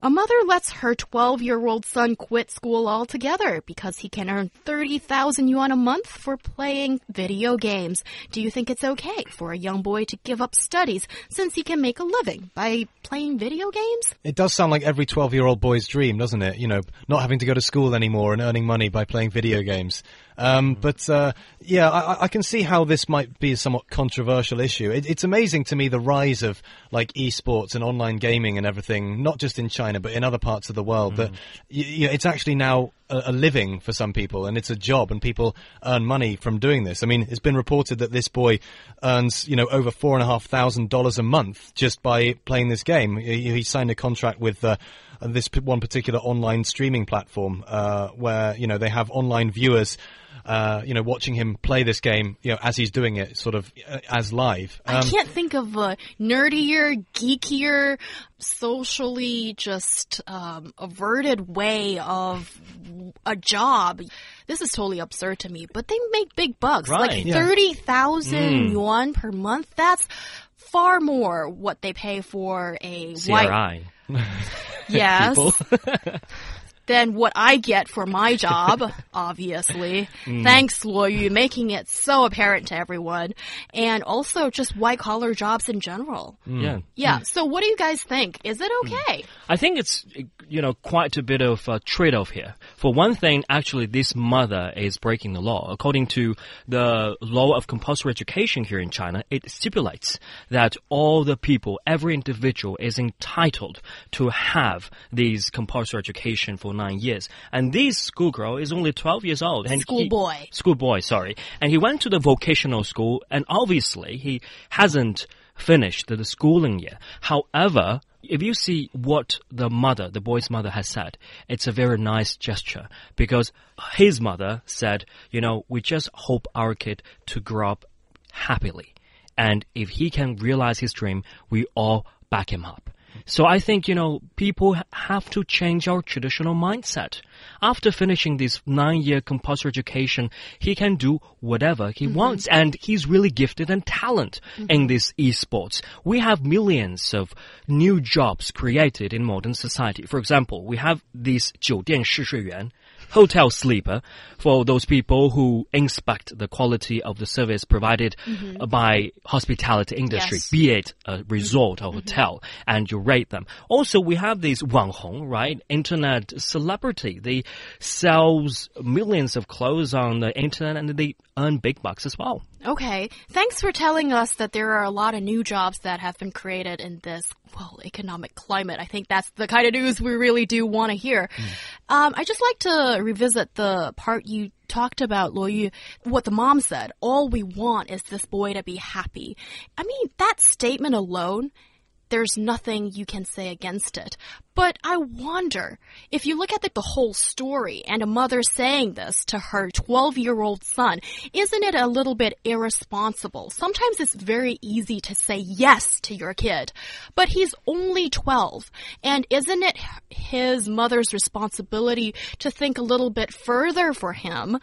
A mother lets her 12 year old son quit school altogether because he can earn 30,000 yuan a month for playing video games. Do you think it's okay for a young boy to give up studies since he can make a living by playing video games? It does sound like every 12 year old boy's dream, doesn't it? You know, not having to go to school anymore and earning money by playing video games. Um, but uh, yeah, I, I, can see how this might be a somewhat controversial issue. It, it's amazing to me the rise of like esports and online gaming and everything, not just in China but in other parts of the world. Mm. That you know, it's actually now a, a, living for some people, and it's a job, and people earn money from doing this. I mean, it's been reported that this boy earns you know over four and a half thousand dollars a month just by playing this game. He, he signed a contract with. Uh, this one particular online streaming platform, uh, where you know they have online viewers uh, you know, watching him play this game, you know, as he's doing it, sort of uh, as live. Um, I can't think of a nerdier, geekier, socially just um, averted way of a job. This is totally absurd to me, but they make big bucks, right. like yeah. thirty thousand mm. yuan per month. That's far more what they pay for a CRI. white. yes. than what I get for my job, obviously. Mm. Thanks, Luo Yu, making it so apparent to everyone. And also just white collar jobs in general. Mm. Yeah. Yeah. Mm. So what do you guys think? Is it okay? I think it's, you know, quite a bit of a trade off here. For one thing, actually, this mother is breaking the law. According to the law of compulsory education here in China, it stipulates that all the people, every individual is entitled to have these compulsory education for nine years. And this schoolgirl is only 12 years old. And schoolboy. Schoolboy, sorry. And he went to the vocational school and obviously he hasn't finished the schooling yet. However, if you see what the mother, the boy's mother has said, it's a very nice gesture because his mother said, you know, we just hope our kid to grow up happily. And if he can realize his dream, we all back him up. So I think, you know, people have to change our traditional mindset. After finishing this nine year compulsory education, he can do whatever he mm -hmm. wants. And he's really gifted and talent mm -hmm. in this esports. We have millions of new jobs created in modern society. For example, we have this 酒店试睡员 hotel sleeper for those people who inspect the quality of the service provided mm -hmm. by hospitality industry, yes. be it a resort or mm -hmm. hotel, and you rate them. Also, we have these Wang Hong, right? Internet celebrity. They sells millions of clothes on the internet and they earn big bucks as well. Okay. Thanks for telling us that there are a lot of new jobs that have been created in this, well, economic climate. I think that's the kind of news we really do want to hear. Mm. Um, I just like to revisit the part you talked about, Luo Yu, what the mom said. All we want is this boy to be happy. I mean, that statement alone there's nothing you can say against it. But I wonder, if you look at the, the whole story and a mother saying this to her 12 year old son, isn't it a little bit irresponsible? Sometimes it's very easy to say yes to your kid, but he's only 12. And isn't it his mother's responsibility to think a little bit further for him?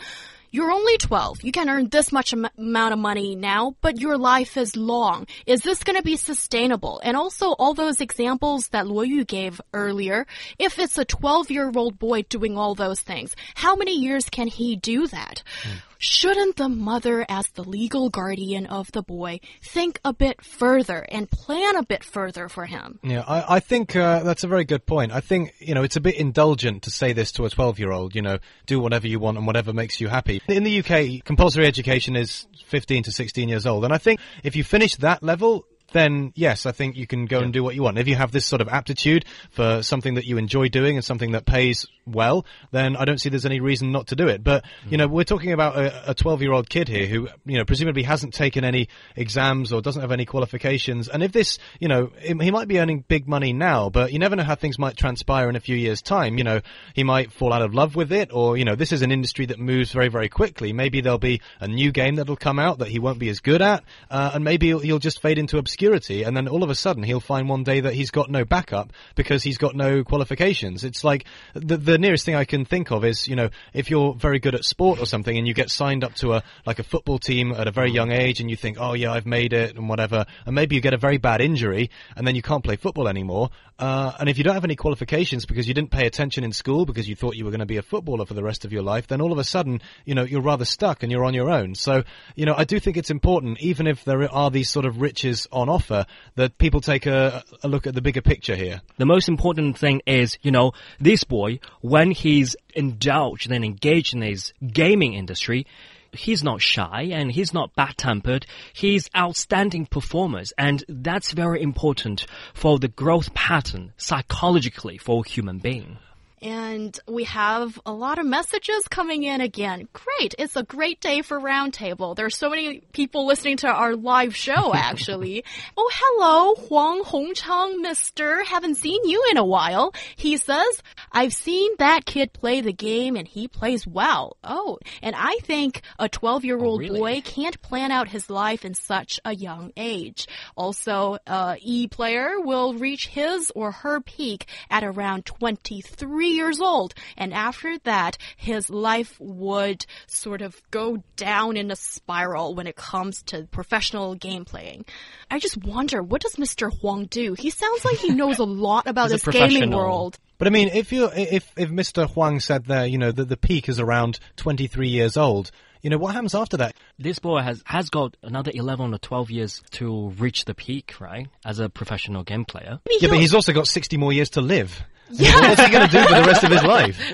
You're only 12. You can earn this much am amount of money now, but your life is long. Is this going to be sustainable? And also all those examples that Luo Yu gave earlier, if it's a 12 year old boy doing all those things, how many years can he do that? Mm. Shouldn't the mother, as the legal guardian of the boy, think a bit further and plan a bit further for him? Yeah, I, I think uh, that's a very good point. I think, you know, it's a bit indulgent to say this to a 12 year old, you know, do whatever you want and whatever makes you happy. In the UK, compulsory education is 15 to 16 years old. And I think if you finish that level, then yes, I think you can go yeah. and do what you want. If you have this sort of aptitude for something that you enjoy doing and something that pays well, then I don't see there's any reason not to do it. But, you know, we're talking about a 12 year old kid here who, you know, presumably hasn't taken any exams or doesn't have any qualifications. And if this, you know, he might be earning big money now, but you never know how things might transpire in a few years' time. You know, he might fall out of love with it, or, you know, this is an industry that moves very, very quickly. Maybe there'll be a new game that'll come out that he won't be as good at, uh, and maybe he'll, he'll just fade into obscurity. And then all of a sudden he'll find one day that he's got no backup because he's got no qualifications. It's like the, the nearest thing I can think of is, you know, if you're very good at sport or something and you get signed up to a, like a football team at a very young age and you think, oh yeah, I've made it and whatever, and maybe you get a very bad injury and then you can't play football anymore. Uh, and if you don't have any qualifications because you didn't pay attention in school because you thought you were going to be a footballer for the rest of your life, then all of a sudden, you know, you're rather stuck and you're on your own. So, you know, I do think it's important, even if there are these sort of riches on offer, that people take a, a look at the bigger picture here. The most important thing is, you know, this boy, when he's indulged and engaged in his gaming industry, he's not shy and he's not bad tempered. He's outstanding performers and that's very important for the growth pattern psychologically for a human being. And we have a lot of messages coming in again. Great. It's a great day for Roundtable. There are so many people listening to our live show, actually. oh, hello, Huang Hongchang, mister. Haven't seen you in a while. He says, I've seen that kid play the game and he plays well. Oh, and I think a 12 year old Oh, really? boy can't plan out his life in such a young age. Also, a E player will reach his or her peak at around 23 years old. And after that, his life would sort of go down in a spiral when it comes to professional game playing. I just wonder, what does Mr. Huang do? He sounds like he knows a lot about this gaming world. But I mean, if you if if Mr. Huang said there, you know, that the peak is around 23 years old, you know, what happens after that? This boy has, has got another 11 or 12 years to reach the peak, right? As a professional game player. Yeah, but he's also got 60 more years to live. Yeah. What's he going to do for the rest of his life?